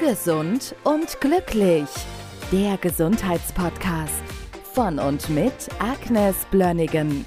Gesund und glücklich. Der Gesundheitspodcast von und mit Agnes Blönnigan.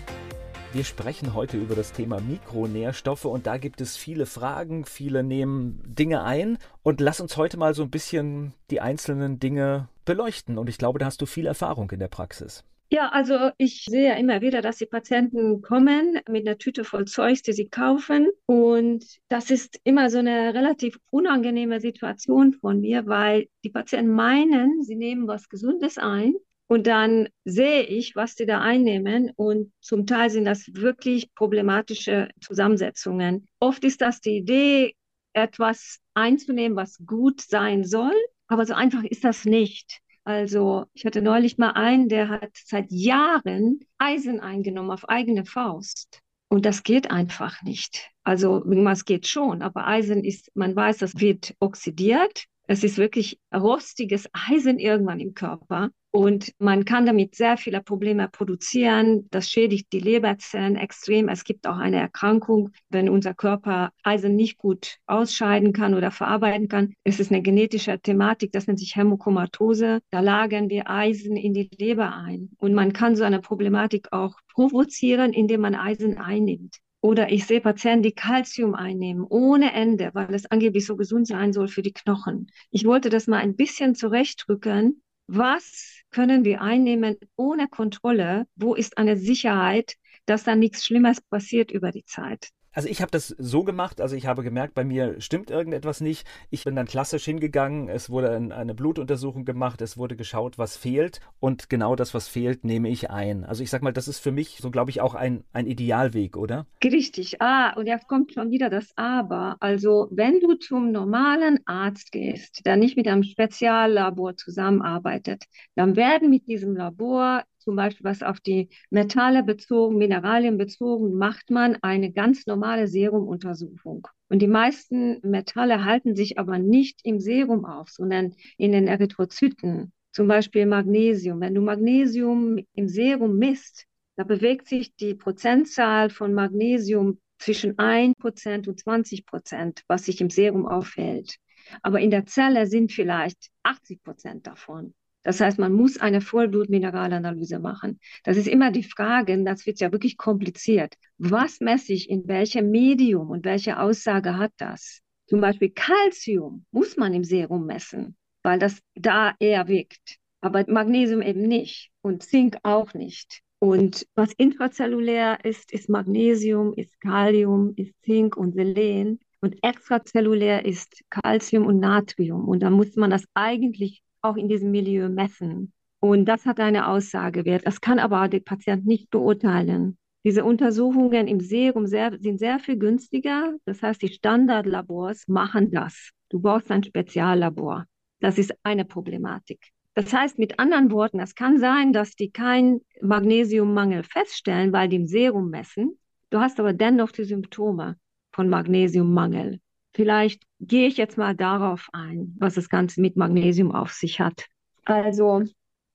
Wir sprechen heute über das Thema Mikronährstoffe und da gibt es viele Fragen, viele nehmen Dinge ein und lass uns heute mal so ein bisschen die einzelnen Dinge beleuchten und ich glaube, da hast du viel Erfahrung in der Praxis. Ja, also ich sehe ja immer wieder, dass die Patienten kommen mit einer Tüte voll Zeugs, die sie kaufen. Und das ist immer so eine relativ unangenehme Situation von mir, weil die Patienten meinen, sie nehmen was Gesundes ein. Und dann sehe ich, was sie da einnehmen. Und zum Teil sind das wirklich problematische Zusammensetzungen. Oft ist das die Idee, etwas einzunehmen, was gut sein soll. Aber so einfach ist das nicht. Also ich hatte neulich mal einen, der hat seit Jahren Eisen eingenommen auf eigene Faust. Und das geht einfach nicht. Also es geht schon, aber Eisen ist, man weiß, das wird oxidiert. Es ist wirklich rostiges Eisen irgendwann im Körper. Und man kann damit sehr viele Probleme produzieren. Das schädigt die Leberzellen extrem. Es gibt auch eine Erkrankung, wenn unser Körper Eisen nicht gut ausscheiden kann oder verarbeiten kann. Es ist eine genetische Thematik, das nennt sich Hämokomatose. Da lagern wir Eisen in die Leber ein. Und man kann so eine Problematik auch provozieren, indem man Eisen einnimmt. Oder ich sehe Patienten, die Kalzium einnehmen, ohne Ende, weil es angeblich so gesund sein soll für die Knochen. Ich wollte das mal ein bisschen zurechtrücken. Was können wir einnehmen ohne Kontrolle? Wo ist eine Sicherheit, dass da nichts Schlimmes passiert über die Zeit? Also ich habe das so gemacht, also ich habe gemerkt, bei mir stimmt irgendetwas nicht. Ich bin dann klassisch hingegangen, es wurde eine Blutuntersuchung gemacht, es wurde geschaut, was fehlt und genau das, was fehlt, nehme ich ein. Also ich sag mal, das ist für mich so, glaube ich, auch ein, ein Idealweg, oder? Richtig. Ah, und jetzt kommt schon wieder das Aber. Also wenn du zum normalen Arzt gehst, der nicht mit einem Speziallabor zusammenarbeitet, dann werden mit diesem Labor zum Beispiel was auf die Metalle bezogen, Mineralien bezogen, macht man eine ganz normale Serumuntersuchung. Und die meisten Metalle halten sich aber nicht im Serum auf, sondern in den Erythrozyten. Zum Beispiel Magnesium. Wenn du Magnesium im Serum misst, da bewegt sich die Prozentzahl von Magnesium zwischen 1% und 20%, was sich im Serum aufhält. Aber in der Zelle sind vielleicht 80% davon. Das heißt, man muss eine Vollblutmineralanalyse machen. Das ist immer die Frage, das wird ja wirklich kompliziert. Was messe ich in welchem Medium und welche Aussage hat das? Zum Beispiel Calcium muss man im Serum messen, weil das da eher wirkt. Aber Magnesium eben nicht und Zink auch nicht. Und was intrazellulär ist, ist Magnesium, ist Kalium, ist Zink und Selen. Und extrazellulär ist Calcium und Natrium. Und da muss man das eigentlich auch in diesem Milieu messen. Und das hat eine Aussagewert. Das kann aber der Patient nicht beurteilen. Diese Untersuchungen im Serum sehr, sind sehr viel günstiger. Das heißt, die Standardlabors machen das. Du brauchst ein Speziallabor. Das ist eine Problematik. Das heißt, mit anderen Worten, es kann sein, dass die keinen Magnesiummangel feststellen, weil die im Serum messen. Du hast aber dennoch die Symptome von Magnesiummangel. Vielleicht gehe ich jetzt mal darauf ein, was das Ganze mit Magnesium auf sich hat. Also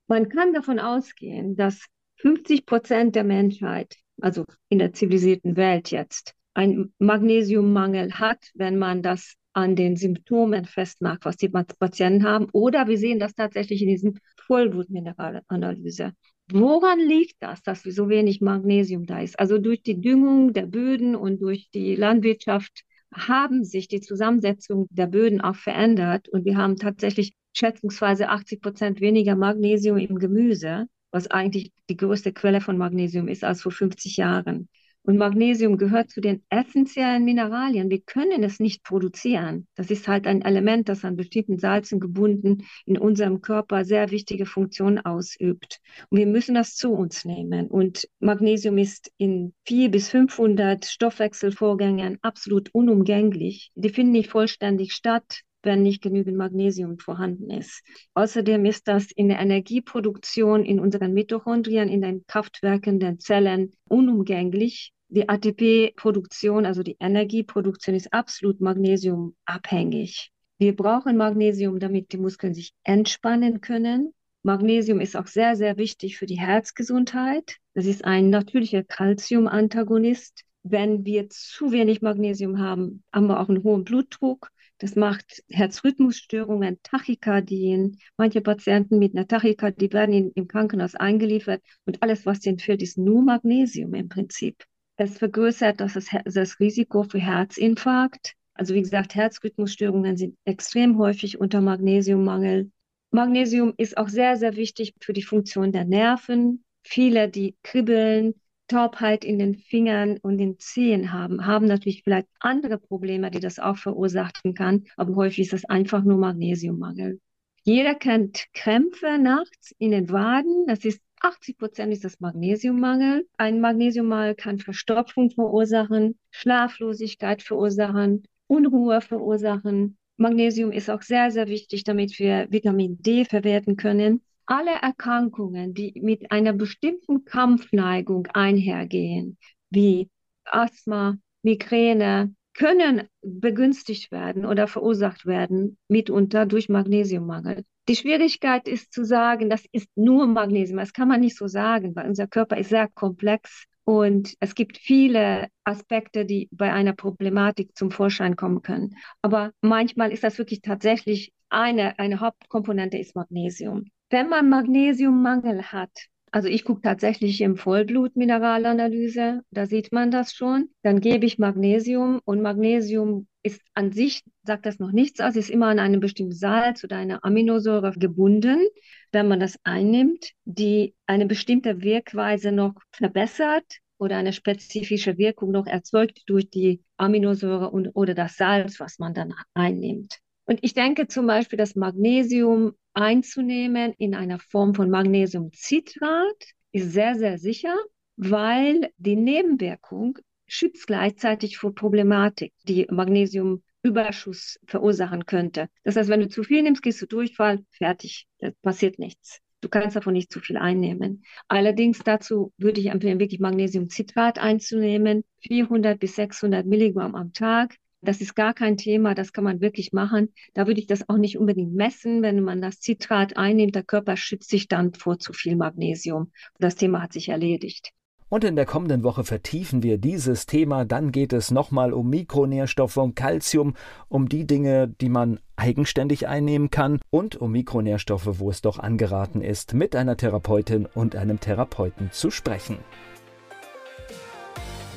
man kann davon ausgehen, dass 50 Prozent der Menschheit, also in der zivilisierten Welt jetzt, einen Magnesiummangel hat, wenn man das an den Symptomen festmacht, was die Patienten haben. Oder wir sehen das tatsächlich in diesem Vollblutmineralanalyse. Woran liegt das, dass so wenig Magnesium da ist? Also durch die Düngung der Böden und durch die Landwirtschaft haben sich die Zusammensetzung der Böden auch verändert und wir haben tatsächlich schätzungsweise 80 Prozent weniger Magnesium im Gemüse, was eigentlich die größte Quelle von Magnesium ist als vor 50 Jahren. Und Magnesium gehört zu den essentiellen Mineralien. Wir können es nicht produzieren. Das ist halt ein Element, das an bestimmten Salzen gebunden in unserem Körper sehr wichtige Funktionen ausübt. Und wir müssen das zu uns nehmen. Und Magnesium ist in 400 bis 500 Stoffwechselvorgängen absolut unumgänglich. Die finden nicht vollständig statt wenn nicht genügend Magnesium vorhanden ist. Außerdem ist das in der Energieproduktion in unseren Mitochondrien, in den Kraftwerken der Zellen unumgänglich. Die ATP-Produktion, also die Energieproduktion, ist absolut magnesiumabhängig. Wir brauchen Magnesium, damit die Muskeln sich entspannen können. Magnesium ist auch sehr, sehr wichtig für die Herzgesundheit. Das ist ein natürlicher Calcium-Antagonist. Wenn wir zu wenig Magnesium haben, haben wir auch einen hohen Blutdruck. Das macht Herzrhythmusstörungen, Tachykardien. Manche Patienten mit einer Tachykardie werden in, im Krankenhaus eingeliefert und alles, was ihnen fehlt, ist nur Magnesium im Prinzip. Es vergrößert das, das Risiko für Herzinfarkt. Also wie gesagt, Herzrhythmusstörungen sind extrem häufig unter Magnesiummangel. Magnesium ist auch sehr, sehr wichtig für die Funktion der Nerven. Viele, die kribbeln, Taubheit in den Fingern und den Zehen haben, haben natürlich vielleicht andere Probleme, die das auch verursachen kann, aber häufig ist es einfach nur Magnesiummangel. Jeder kennt Krämpfe nachts in den Waden. Das ist 80 Prozent ist das Magnesiummangel. Ein Magnesiummangel kann Verstopfung verursachen, Schlaflosigkeit verursachen, Unruhe verursachen. Magnesium ist auch sehr, sehr wichtig, damit wir Vitamin D verwerten können alle Erkrankungen, die mit einer bestimmten Kampfneigung einhergehen, wie Asthma, Migräne, können begünstigt werden oder verursacht werden, mitunter durch Magnesiummangel. Die Schwierigkeit ist zu sagen, das ist nur Magnesium. Das kann man nicht so sagen, weil unser Körper ist sehr komplex und es gibt viele Aspekte, die bei einer Problematik zum Vorschein kommen können. Aber manchmal ist das wirklich tatsächlich eine, eine Hauptkomponente ist Magnesium. Wenn man Magnesiummangel hat, also ich gucke tatsächlich im Vollblutmineralanalyse, da sieht man das schon, dann gebe ich Magnesium und Magnesium ist an sich, sagt das noch nichts aus, ist immer an einem bestimmten Salz oder einer Aminosäure gebunden. Wenn man das einnimmt, die eine bestimmte Wirkweise noch verbessert oder eine spezifische Wirkung noch erzeugt durch die Aminosäure und, oder das Salz, was man dann einnimmt. Und ich denke zum Beispiel, dass Magnesium einzunehmen in einer Form von Magnesiumcitrat ist sehr, sehr sicher, weil die Nebenwirkung schützt gleichzeitig vor Problematik, die Magnesiumüberschuss verursachen könnte. Das heißt, wenn du zu viel nimmst, gehst du Durchfall, fertig, da passiert nichts. Du kannst davon nicht zu viel einnehmen. Allerdings dazu würde ich empfehlen, wirklich Magnesiumcitrat einzunehmen, 400 bis 600 Milligramm am Tag. Das ist gar kein Thema, das kann man wirklich machen. Da würde ich das auch nicht unbedingt messen. Wenn man das Citrat einnimmt, der Körper schützt sich dann vor zu viel Magnesium. Das Thema hat sich erledigt. Und in der kommenden Woche vertiefen wir dieses Thema. Dann geht es nochmal um Mikronährstoffe, um Kalzium, um die Dinge, die man eigenständig einnehmen kann und um Mikronährstoffe, wo es doch angeraten ist, mit einer Therapeutin und einem Therapeuten zu sprechen.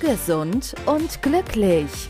Gesund und glücklich